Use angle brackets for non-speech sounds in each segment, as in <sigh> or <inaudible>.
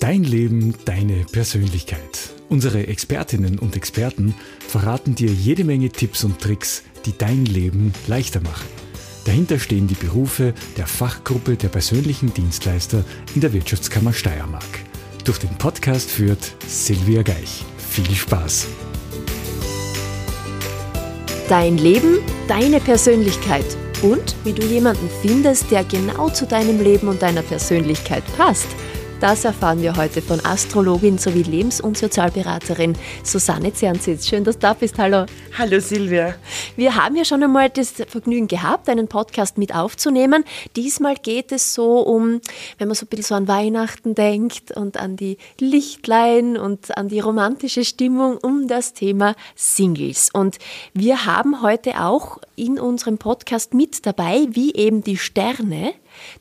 Dein Leben, deine Persönlichkeit. Unsere Expertinnen und Experten verraten dir jede Menge Tipps und Tricks, die dein Leben leichter machen. Dahinter stehen die Berufe der Fachgruppe der persönlichen Dienstleister in der Wirtschaftskammer Steiermark. Durch den Podcast führt Silvia Geich. Viel Spaß! Dein Leben, deine Persönlichkeit und wie du jemanden findest, der genau zu deinem Leben und deiner Persönlichkeit passt – das erfahren wir heute von Astrologin sowie Lebens- und Sozialberaterin Susanne Zernsitz. Schön, dass du da bist. Hallo. Hallo Silvia. Wir haben ja schon einmal das Vergnügen gehabt, einen Podcast mit aufzunehmen. Diesmal geht es so um, wenn man so ein bisschen so an Weihnachten denkt und an die Lichtlein und an die romantische Stimmung, um das Thema Singles. Und wir haben heute auch in unserem Podcast mit dabei, wie eben die Sterne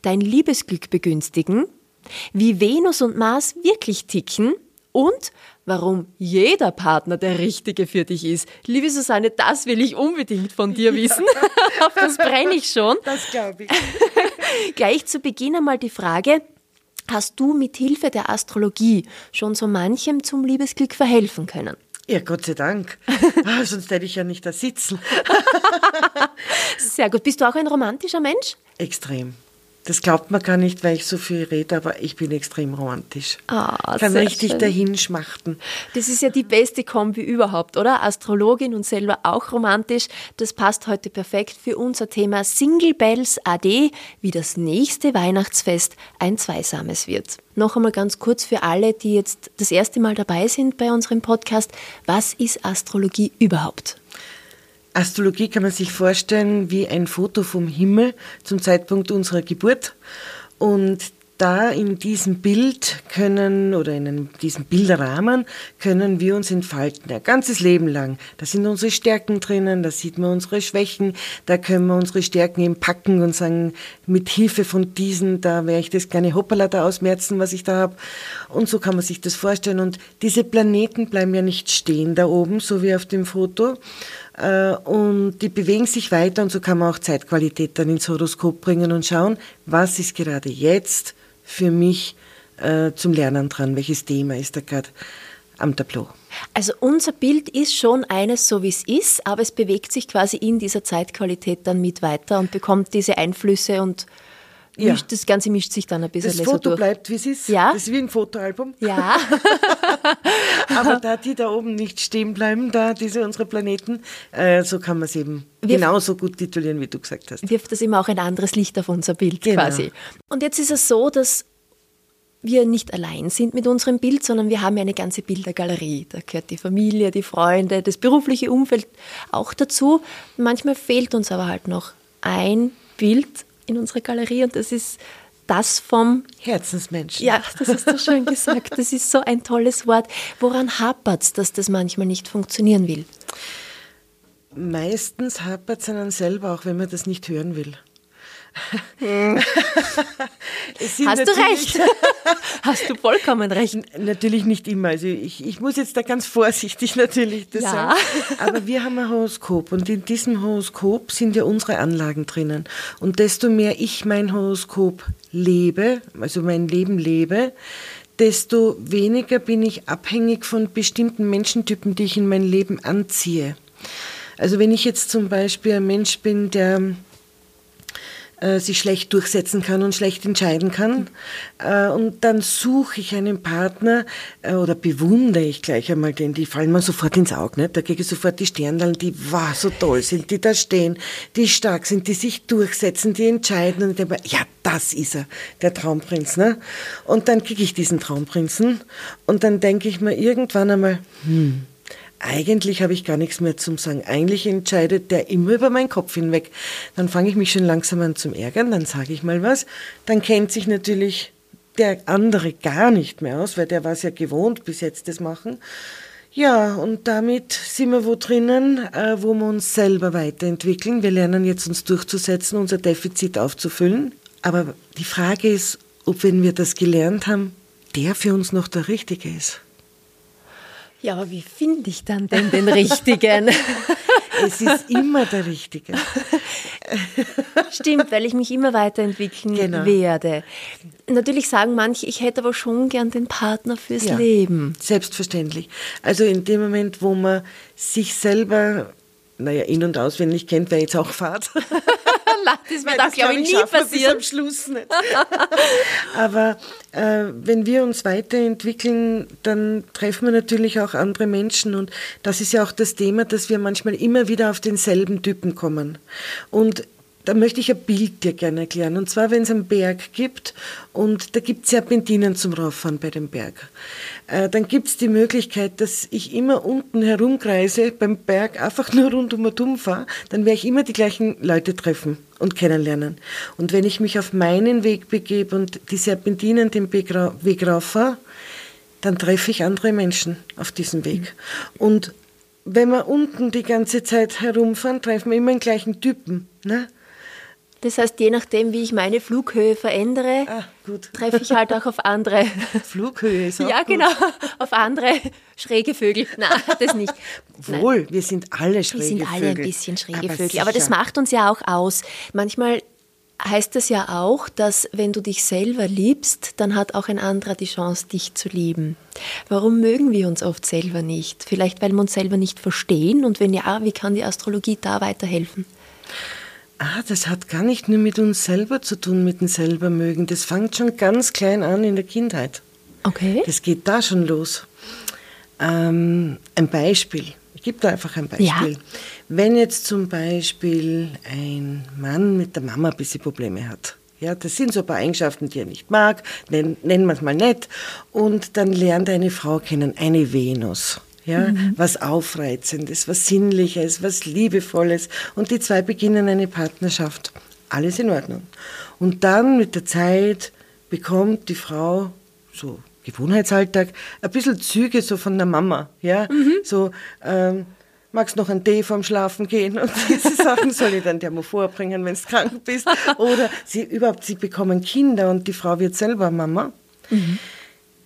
dein Liebesglück begünstigen wie Venus und Mars wirklich ticken und warum jeder Partner der richtige für dich ist. Liebe Susanne, das will ich unbedingt von dir wissen. Auf <laughs> das brenne ich schon. Das glaube ich. <laughs> Gleich zu Beginn einmal die Frage, hast du mit Hilfe der Astrologie schon so manchem zum Liebesglück verhelfen können? Ja, Gott sei Dank. <laughs> Ah, sonst hätte ich ja nicht da sitzen. Sehr gut. Bist du auch ein romantischer Mensch? Extrem. Das glaubt man gar nicht, weil ich so viel rede, aber ich bin extrem romantisch. Ah, Kann richtig schön. dahin schmachten. Das ist ja die beste Kombi überhaupt, oder? Astrologin und selber auch romantisch. Das passt heute perfekt für unser Thema Single Bells AD, wie das nächste Weihnachtsfest ein zweisames wird. Noch einmal ganz kurz für alle, die jetzt das erste Mal dabei sind bei unserem Podcast. Was ist Astrologie überhaupt? Astrologie kann man sich vorstellen wie ein Foto vom Himmel zum Zeitpunkt unserer Geburt. Und da in diesem Bild können oder in diesem Bilderrahmen können wir uns entfalten, ein ganzes Leben lang. Da sind unsere Stärken drinnen, da sieht man unsere Schwächen, da können wir unsere Stärken eben packen und sagen, mit Hilfe von diesen, da werde ich das kleine Hoppala da ausmerzen, was ich da habe. Und so kann man sich das vorstellen. Und diese Planeten bleiben ja nicht stehen da oben, so wie auf dem Foto, und die bewegen sich weiter und so kann man auch Zeitqualität dann ins Horoskop bringen und schauen, was ist gerade jetzt für mich äh, zum Lernen dran, welches Thema ist da gerade am Tableau. Also unser Bild ist schon eines so wie es ist, aber es bewegt sich quasi in dieser Zeitqualität dann mit weiter und bekommt diese Einflüsse und ja. Mischt, das Ganze mischt sich dann ein bisschen Das Foto so bleibt, wie es ist. Ja. Das ist wie ein Fotoalbum. Ja. <laughs> Aber da die da oben nicht stehen bleiben, da diese unsere Planeten, äh, so kann man es eben wirft, genauso gut titulieren, wie du gesagt hast. Wirft das immer auch ein anderes Licht auf unser Bild genau. quasi. Und jetzt ist es so, dass wir nicht allein sind mit unserem Bild, sondern wir haben ja eine ganze Bildergalerie. Da gehört die Familie, die Freunde, das berufliche Umfeld auch dazu. Manchmal fehlt uns aber halt noch ein Bild, in unserer Galerie und das ist das vom Herzensmenschen. Ja, das hast du schön gesagt. Das ist so ein tolles Wort. Woran hapert es, dass das manchmal nicht funktionieren will? Meistens hapert es einen selber, auch wenn man das nicht hören will. <laughs> Hast du recht. <laughs> Hast du vollkommen recht. Natürlich nicht immer. Also ich, ich muss jetzt da ganz vorsichtig <laughs> natürlich das ja. sagen. Aber wir haben ein Horoskop und in diesem Horoskop sind ja unsere Anlagen drinnen. Und desto mehr ich mein Horoskop lebe, also mein Leben lebe, desto weniger bin ich abhängig von bestimmten Menschentypen, die ich in mein Leben anziehe. Also wenn ich jetzt zum Beispiel ein Mensch bin, der äh, sich schlecht durchsetzen kann und schlecht entscheiden kann. Äh, und dann suche ich einen Partner äh, oder bewundere ich gleich einmal den, die fallen mir sofort ins Auge. Nicht? Da kriege ich sofort die Sternlein, die wow, so toll sind, die da stehen, die stark sind, die sich durchsetzen, die entscheiden. Und ich denke, ja, das ist er, der Traumprinz. Ne? Und dann kriege ich diesen Traumprinzen und dann denke ich mir irgendwann einmal, hm, eigentlich habe ich gar nichts mehr zum Sagen. Eigentlich entscheidet der immer über meinen Kopf hinweg. Dann fange ich mich schon langsam an zum Ärgern, dann sage ich mal was. Dann kennt sich natürlich der andere gar nicht mehr aus, weil der war es ja gewohnt, bis jetzt das machen. Ja, und damit sind wir wo drinnen, äh, wo wir uns selber weiterentwickeln. Wir lernen jetzt uns durchzusetzen, unser Defizit aufzufüllen. Aber die Frage ist, ob wenn wir das gelernt haben, der für uns noch der Richtige ist. Ja, aber wie finde ich dann denn den richtigen? <laughs> Es ist immer der Richtige. Stimmt, weil ich mich immer weiterentwickeln genau. werde. Natürlich sagen manche, ich hätte aber schon gern den Partner fürs ja, Leben. Selbstverständlich. Also in dem Moment, wo man sich selber naja, in- und auswendig kennt, wer jetzt auch Fahrt. <laughs> das wird auch, glaube ich, nie passieren. am Schluss nicht. <laughs> Aber äh, wenn wir uns weiterentwickeln, dann treffen wir natürlich auch andere Menschen. Und das ist ja auch das Thema, dass wir manchmal immer wieder auf denselben Typen kommen. Und da möchte ich ein Bild dir gerne erklären. Und zwar, wenn es einen Berg gibt und da gibt es Serpentinen zum Rauffahren bei dem Berg, äh, dann gibt es die Möglichkeit, dass ich immer unten herumkreise beim Berg, einfach <laughs> nur rundum und um fahre, dann werde ich immer die gleichen Leute treffen und kennenlernen. Und wenn ich mich auf meinen Weg begebe und die Serpentinen den Weg rauffahre, dann treffe ich andere Menschen auf diesem Weg. Und wenn wir unten die ganze Zeit herumfahren, treffen wir immer den gleichen Typen. Ne? Das heißt, je nachdem, wie ich meine Flughöhe verändere, ah, treffe ich halt auch auf andere. <laughs> Flughöhe ist auch Ja, gut. genau. Auf andere schräge Vögel. Nein, das nicht. Wohl, Nein. wir sind alle schräge Vögel. Wir sind alle Vögel. ein bisschen schräge Aber Vögel. Sicher. Aber das macht uns ja auch aus. Manchmal heißt das ja auch, dass wenn du dich selber liebst, dann hat auch ein anderer die Chance, dich zu lieben. Warum mögen wir uns oft selber nicht? Vielleicht, weil wir uns selber nicht verstehen. Und wenn ja, wie kann die Astrologie da weiterhelfen? Ah, das hat gar nicht nur mit uns selber zu tun, mit dem selber mögen. Das fängt schon ganz klein an in der Kindheit. Okay. Das geht da schon los. Ähm, ein Beispiel. Ich gebe da einfach ein Beispiel. Ja. Wenn jetzt zum Beispiel ein Mann mit der Mama ein bisschen Probleme hat. Ja, das sind so ein paar Eigenschaften, die er nicht mag, nennen, nennen wir es mal nett. Und dann lernt er eine Frau kennen, eine Venus ja, mhm. was Aufreizendes, was Sinnliches, was Liebevolles. Und die zwei beginnen eine Partnerschaft. Alles in Ordnung. Und dann mit der Zeit bekommt die Frau so Gewohnheitsalltag ein bisschen Züge so von der Mama, ja, mhm. so ähm, magst noch einen Tee vorm Schlafen gehen und <laughs> diese Sachen soll ich dann dir mal vorbringen, wenn du krank bist <laughs> oder sie überhaupt sie bekommen Kinder und die Frau wird selber Mama. Mhm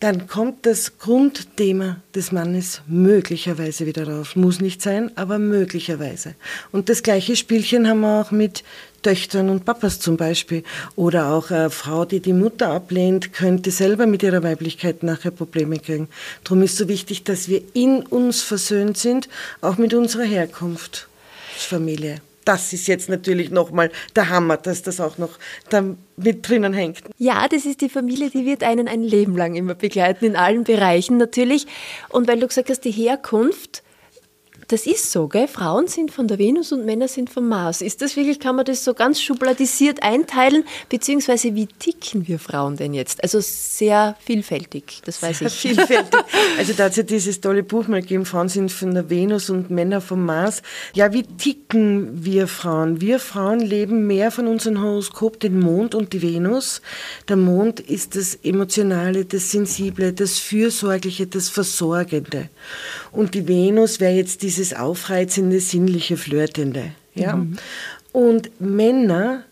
dann kommt das Grundthema des Mannes möglicherweise wieder rauf. Muss nicht sein, aber möglicherweise. Und das gleiche Spielchen haben wir auch mit Töchtern und Papas zum Beispiel. Oder auch eine Frau, die die Mutter ablehnt, könnte selber mit ihrer Weiblichkeit nachher Probleme kriegen. Darum ist so wichtig, dass wir in uns versöhnt sind, auch mit unserer Herkunftsfamilie das ist jetzt natürlich nochmal der Hammer, dass das auch noch da mit drinnen hängt. Ja, das ist die Familie, die wird einen ein Leben lang immer begleiten, in allen Bereichen natürlich. Und weil du gesagt hast, die Herkunft, das ist so, gell? Frauen sind von der Venus und Männer sind vom Mars. Ist das wirklich, kann man das so ganz schubladisiert einteilen? Beziehungsweise wie ticken wir Frauen denn jetzt? Also sehr vielfältig, das weiß sehr ich. Vielfältig. <laughs> Also da hat es ja dieses tolle Buch mal gegeben, Frauen sind von der Venus und Männer vom Mars. Ja, wie ticken wir Frauen? Wir Frauen leben mehr von unserem Horoskop, den Mond und die Venus. Der Mond ist das Emotionale, das Sensible, das Fürsorgliche, das Versorgende. Und die Venus wäre jetzt dieses aufreizende, sinnliche, flirtende. Ja? Mhm. Und Männer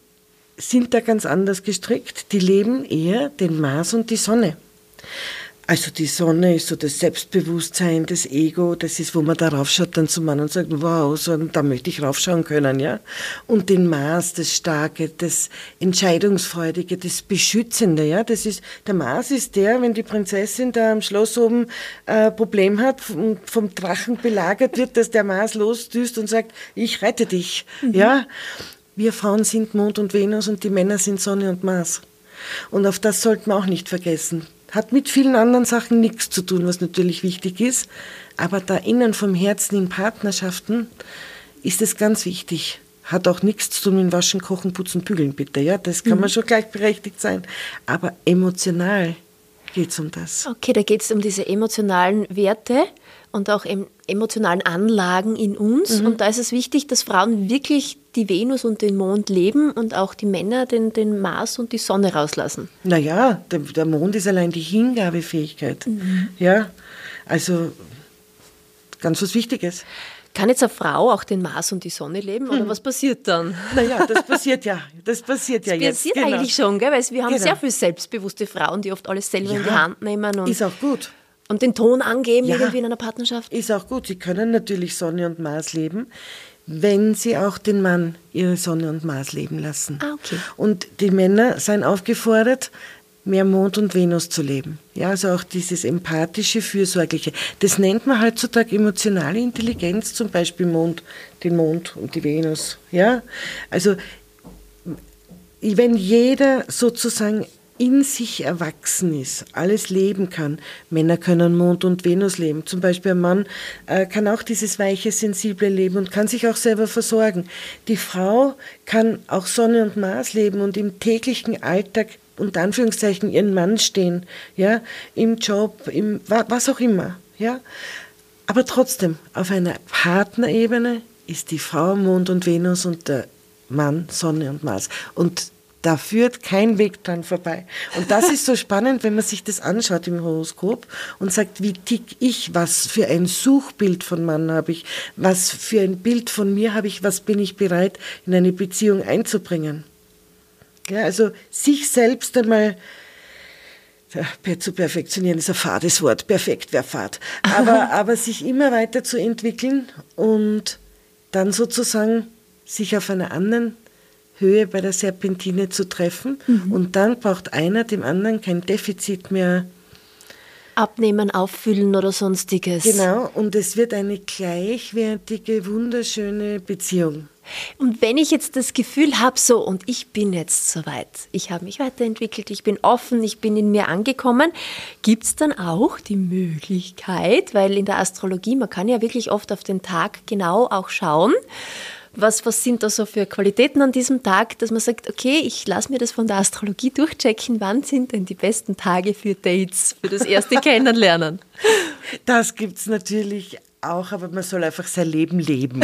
sind da ganz anders gestrickt. Die leben eher den Mars und die Sonne. Also die Sonne ist so das Selbstbewusstsein, das Ego, das ist, wo man da raufschaut dann zum Mann und sagt, wow, so, da möchte ich raufschauen können, ja. Und den Mars, das Starke, das Entscheidungsfreudige, das Beschützende, ja. Das ist, der Mars ist der, wenn die Prinzessin da am Schloss oben äh, Problem hat und vom Drachen belagert wird, dass der Mars losdüst und sagt, ich rette dich, mhm. ja. Wir Frauen sind Mond und Venus und die Männer sind Sonne und Mars. Und auf das sollten wir auch nicht vergessen. Hat mit vielen anderen Sachen nichts zu tun, was natürlich wichtig ist. Aber da innen vom Herzen in Partnerschaften ist es ganz wichtig. Hat auch nichts zu tun mit Waschen, Kochen, Putzen, Bügeln, bitte. Ja, das kann mhm. man schon gleichberechtigt sein. Aber emotional geht es um das. Okay, da geht es um diese emotionalen Werte und auch emotionalen Anlagen in uns. Mhm. Und da ist es wichtig, dass Frauen wirklich die Venus und den Mond leben und auch die Männer den, den Mars und die Sonne rauslassen. Naja, der, der Mond ist allein die Hingabefähigkeit. Mhm. Ja, also ganz was Wichtiges. Kann jetzt eine Frau auch den Mars und die Sonne leben oder hm. was passiert dann? Naja, das passiert ja. Das passiert ja das jetzt. passiert genau. eigentlich schon, gell? weil wir haben genau. sehr viele selbstbewusste Frauen, die oft alles selber ja, in die Hand nehmen. Und ist auch gut. Und den Ton angeben ja, irgendwie in einer Partnerschaft? Ist auch gut. Sie können natürlich Sonne und Mars leben. wenn sie auch den Mann ihre Sonne und Mars leben lassen. Ah, okay. Und die Männer seien aufgefordert, mehr Mond und Venus zu leben. Ja, also auch dieses empathische, fürsorgliche. Das nennt man heutzutage emotionale Intelligenz, zum Beispiel Mond, den Mond und die Venus. Ja, also wenn jeder sozusagen in sich erwachsen ist, alles leben kann. Männer können Mond und Venus leben. Zum Beispiel ein Mann äh, kann auch dieses weiche, sensible leben und kann sich auch selber versorgen. Die Frau kann auch Sonne und Mars leben und im täglichen Alltag unter Anführungszeichen ihren Mann stehen, ja, im Job, im was auch immer, ja. Aber trotzdem, auf einer Partnerebene ist die Frau Mond und Venus und der Mann Sonne und Mars. Und da führt kein Weg dran vorbei. Und das ist so <laughs> spannend, wenn man sich das anschaut im Horoskop und sagt, wie tick ich, was für ein Suchbild von Mann habe ich, was für ein Bild von mir habe ich, was bin ich bereit in eine Beziehung einzubringen. Ja, also sich selbst einmal zu perfektionieren ist ein fades Wort, perfekt wäre fad, aber, <laughs> aber sich immer weiter zu entwickeln und dann sozusagen sich auf einer anderen Höhe bei der Serpentine zu treffen. Mhm. Und dann braucht einer dem anderen kein Defizit mehr. Abnehmen, auffüllen oder sonstiges. Genau, und es wird eine gleichwertige, wunderschöne Beziehung. Und wenn ich jetzt das Gefühl habe, so, und ich bin jetzt soweit, ich habe mich weiterentwickelt, ich bin offen, ich bin in mir angekommen, gibt es dann auch die Möglichkeit, weil in der Astrologie, man kann ja wirklich oft auf den Tag genau auch schauen, was, was sind da so für Qualitäten an diesem Tag, dass man sagt, okay, ich lasse mir das von der Astrologie durchchecken, wann sind denn die besten Tage für Dates, für das erste <laughs> Kennenlernen? Das gibt es natürlich auch, aber man soll einfach sein Leben leben.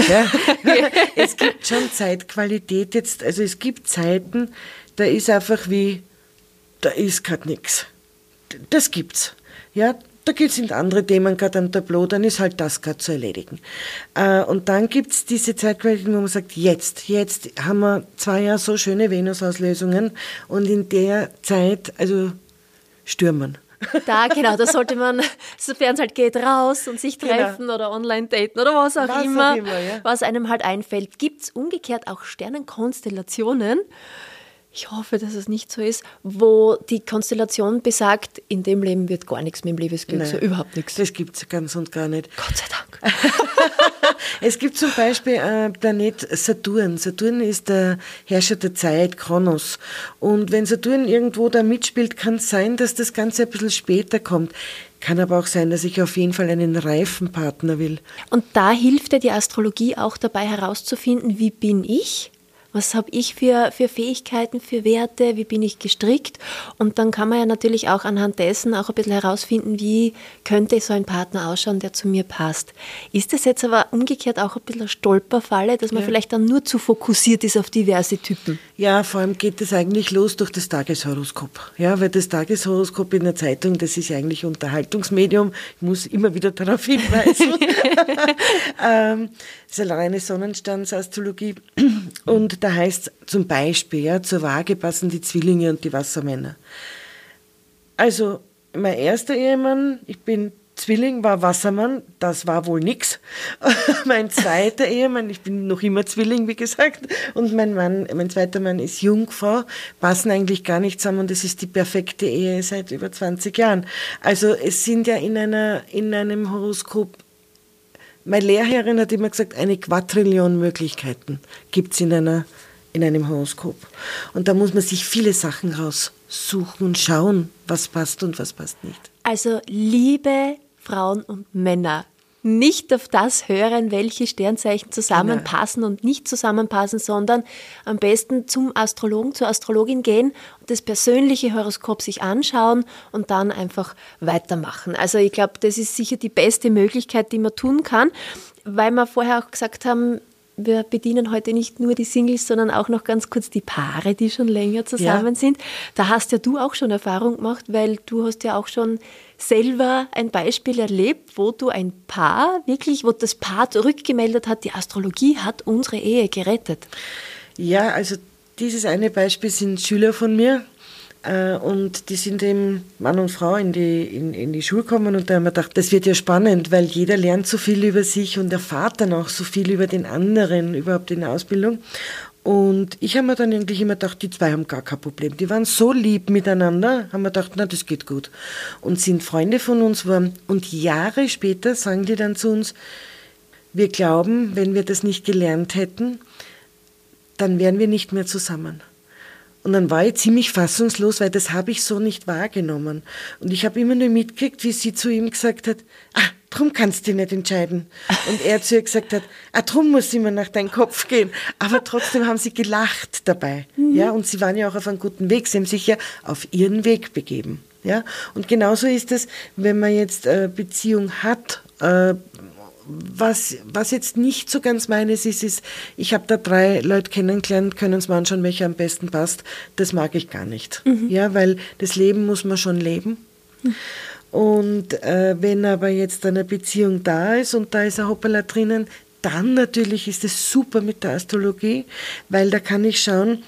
<laughs> es gibt schon Zeitqualität jetzt, also es gibt Zeiten, da ist einfach wie, da ist gerade nichts. Das gibt's. Ja, da sind andere Themen gerade am Tableau, dann ist halt das gerade zu erledigen. Äh, und dann gibt es diese Zeitqualität, wo man sagt, jetzt, jetzt haben wir zwei Jahre so schöne Venus-Auslösungen und in der Zeit, also stürmen. Da, genau, da sollte man, sofern es halt geht, raus und sich genau. treffen genau. oder online daten oder was auch was immer, auch immer ja. was einem halt einfällt. Gibt es umgekehrt auch Sternenkonstellationen, ich hoffe, dass es nicht so ist, wo die Konstellation besagt, in dem Leben wird gar nichts mit dem Liebesglück, Nein, so überhaupt nichts. Das gibt es ganz und gar nicht. Gott sei Dank. <laughs> es gibt zum Beispiel äh, Planet Saturn. Saturn ist der Herrscher der Zeit, Kronos. Und wenn Saturn irgendwo da mitspielt, kann es sein, dass das Ganze ein bisschen später kommt. Kann aber auch sein, dass ich auf jeden Fall einen reifen Partner will. Und da hilft ja die Astrologie auch dabei herauszufinden, wie bin ich? Was habe ich für, für Fähigkeiten, für Werte, wie bin ich gestrickt. Und dann kann man ja natürlich auch anhand dessen auch ein bisschen herausfinden, wie könnte so ein Partner ausschauen, der zu mir passt. Ist das jetzt aber umgekehrt auch ein bisschen eine Stolperfalle, dass man ja. vielleicht dann nur zu fokussiert ist auf diverse Typen? Ja, vor allem geht es eigentlich los durch das Tageshoroskop. Ja, weil das Tageshoroskop in der Zeitung, das ist ja eigentlich Unterhaltungsmedium. Ich muss immer wieder darauf hinweisen. <laughs> <laughs> ähm, das ist eine reine Sonnenstandsastrologie. Und da heißt zum Beispiel, ja, zur Waage passen die Zwillinge und die Wassermänner. Also, mein erster Ehemann, ich bin Zwilling, war Wassermann, das war wohl nix. <laughs> mein zweiter Ehemann, ich bin noch immer Zwilling, wie gesagt, und mein Mann, mein zweiter Mann ist Jungfrau, passen eigentlich gar nicht zusammen und es ist die perfekte Ehe seit über 20 Jahren. Also es sind ja in einer, in einem Horoskop meine Lehrherrin hat immer gesagt, eine Quadrillion Möglichkeiten gibt es in, in einem Horoskop. Und da muss man sich viele Sachen raussuchen und schauen, was passt und was passt nicht. Also liebe Frauen und Männer, nicht auf das hören, welche Sternzeichen zusammenpassen Nein. und nicht zusammenpassen, sondern am besten zum Astrologen, zur Astrologin gehen und das persönliche Horoskop sich anschauen und dann einfach weitermachen. Also ich glaube, das ist sicher die beste Möglichkeit, die man tun kann, weil wir vorher auch gesagt haben, wir bedienen heute nicht nur die Singles, sondern auch noch ganz kurz die Paare, die schon länger zusammen ja. sind. Da hast ja du auch schon Erfahrung gemacht, weil du hast ja auch schon selber ein Beispiel erlebt, wo du ein Paar wirklich, wo das Paar zurückgemeldet hat, die Astrologie hat unsere Ehe gerettet. Ja, also dieses eine Beispiel sind Schüler von mir, Äh, und die sind eben Mann und Frau in die, in, in die Schule gekommen und da haben wir gedacht, das wird ja spannend, weil jeder lernt so viel über sich und erfahrt dann auch so viel über den anderen, überhaupt in der Ausbildung. Und ich habe mir dann eigentlich immer gedacht, die zwei haben gar kein Problem. Die waren so lieb miteinander, haben wir gedacht, na, das geht gut. Und sind Freunde von uns geworden. Und Jahre später sagen die dann zu uns, wir glauben, wenn wir das nicht gelernt hätten, dann wären wir nicht mehr zusammen. Und dann war ich ziemlich fassungslos, weil das habe ich so nicht wahrgenommen. Und ich habe immer nur mitgekriegt, wie sie zu ihm gesagt hat, ah, drum kannst du dich nicht entscheiden. Und er zu ihr gesagt hat, ah, drum muss immer nach deinem Kopf gehen. Aber trotzdem haben sie gelacht dabei. Mhm. Ja, und sie waren ja auch auf einem guten Weg. Sie haben sich ja auf ihren Weg begeben. Ja, und genauso ist es, wenn man jetzt eine Beziehung hat, äh, was, was jetzt nicht so ganz meines ist, ist, ich habe da drei Leute kennengelernt, können uns mal anschauen, welcher am besten passt. Das mag ich gar nicht. Mhm. Ja, weil das Leben muss man schon leben. Mhm. Und äh, wenn aber jetzt eine Beziehung da ist und da ist ein Hoppala drinnen, dann natürlich ist es super mit der Astrologie, weil da kann ich schauen,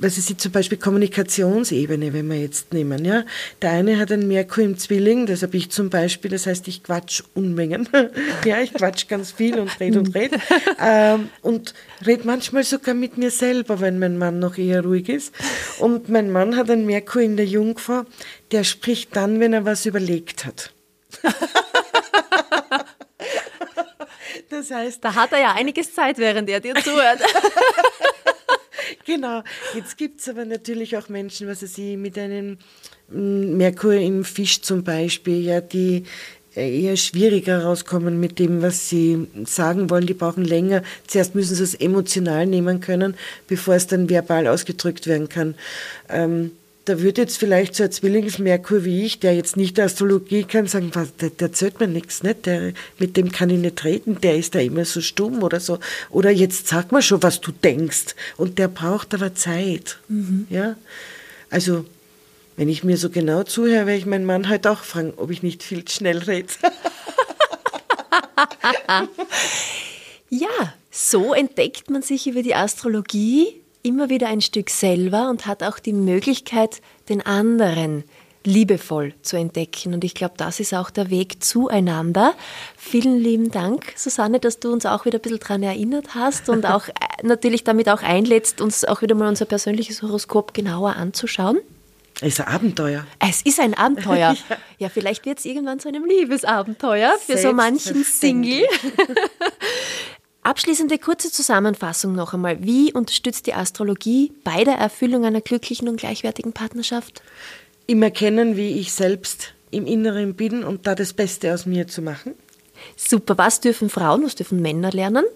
was ist zum Beispiel Kommunikationsebene, wenn wir jetzt nehmen, ja. Der eine hat einen Merkur im Zwilling, das habe ich zum Beispiel, das heißt, ich quatsch Unmengen. <laughs> ja, ich quatsch ganz viel und red und red. <laughs> ähm, und red manchmal sogar mit mir selber, wenn mein Mann noch eher ruhig ist. Und mein Mann hat einen Merkur in der Jungfrau, der spricht dann, wenn er was überlegt hat. <laughs> das heißt. Da hat er ja einiges Zeit, während er dir zuhört. Genau. Jetzt gibt es aber natürlich auch Menschen, was sie mit einem mm, Merkur im Fisch zum Beispiel, ja, die äh, eher schwieriger rauskommen mit dem, was sie sagen wollen. Die brauchen länger. Zuerst müssen sie es emotional nehmen können, bevor es dann verbal ausgedrückt werden kann. Ähm, da würde jetzt vielleicht so ein Zwillingsmerkur wie ich, der jetzt nicht Astrologie kann, sagen, der, der erzählt mir nichts, nicht? Der, mit dem kann ich nicht reden, der ist da immer so stumm oder so. Oder jetzt sag mal schon, was du denkst. Und der braucht aber Zeit. Mhm. Ja? Also, wenn ich mir so genau zuhöre, werde ich meinen Mann halt auch fragen, ob ich nicht viel schnell rede. <laughs> ja, so entdeckt man sich über die Astrologie immer wieder ein Stück selber und hat auch die Möglichkeit, den anderen liebevoll zu entdecken. Und ich glaube, das ist auch der Weg zueinander. Vielen lieben Dank, Susanne, dass du uns auch wieder ein bisschen daran erinnert hast und auch <laughs> äh, natürlich damit auch einlädst, uns auch wieder mal unser persönliches Horoskop genauer anzuschauen. Es ist ein Abenteuer. Es ist ein Abenteuer. <laughs> ja. ja, vielleicht wird es irgendwann zu einem Liebesabenteuer für so manchen Single. <laughs> Abschließende kurze Zusammenfassung noch einmal. Wie unterstützt die Astrologie bei der Erfüllung einer glücklichen und gleichwertigen Partnerschaft? Im Erkennen, wie ich selbst im Inneren bin und da das Beste aus mir zu machen. Super. Was dürfen Frauen, was dürfen Männer lernen?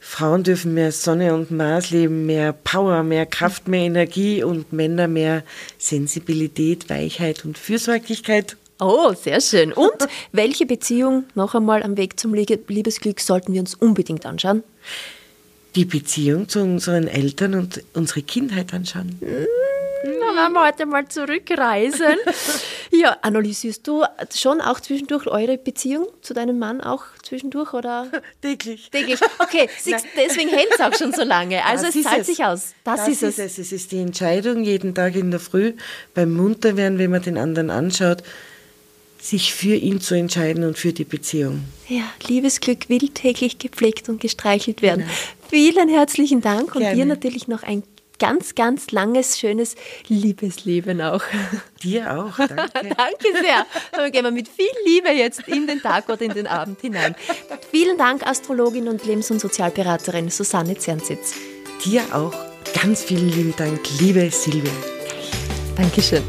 Frauen dürfen mehr Sonne und Mars leben, mehr Power, mehr Kraft, mehr Energie und Männer mehr Sensibilität, Weichheit und Fürsorglichkeit. Oh, sehr schön. Und <laughs> welche Beziehung noch einmal am Weg zum Liebesglück sollten wir uns unbedingt anschauen? Die Beziehung zu unseren Eltern und unsere Kindheit anschauen. Hm, da werden wir heute mal zurückreisen. <laughs> ja, analysierst du schon auch zwischendurch eure Beziehung zu deinem Mann auch zwischendurch oder? <laughs> Täglich. Täglich. Okay, deswegen hält es auch schon so lange. Also das es zahlt es. sich aus. Das, das ist, ist es. es. Es ist die Entscheidung jeden Tag in der Früh beim Munterwerden, wenn man den anderen anschaut sich für ihn zu entscheiden und für die Beziehung. Ja, Liebesglück will täglich gepflegt und gestreichelt werden. Genau. Vielen herzlichen Dank Gerne. und dir natürlich noch ein ganz, ganz langes, schönes Liebesleben auch. Dir auch, danke. <laughs> danke sehr. Dann gehen wir mit viel Liebe jetzt in den Tag oder in den Abend hinein. Vielen Dank, Astrologin und Lebens- und Sozialberaterin Susanne Zernsitz. Dir auch ganz vielen lieben Dank, liebe Silvia. Dankeschön.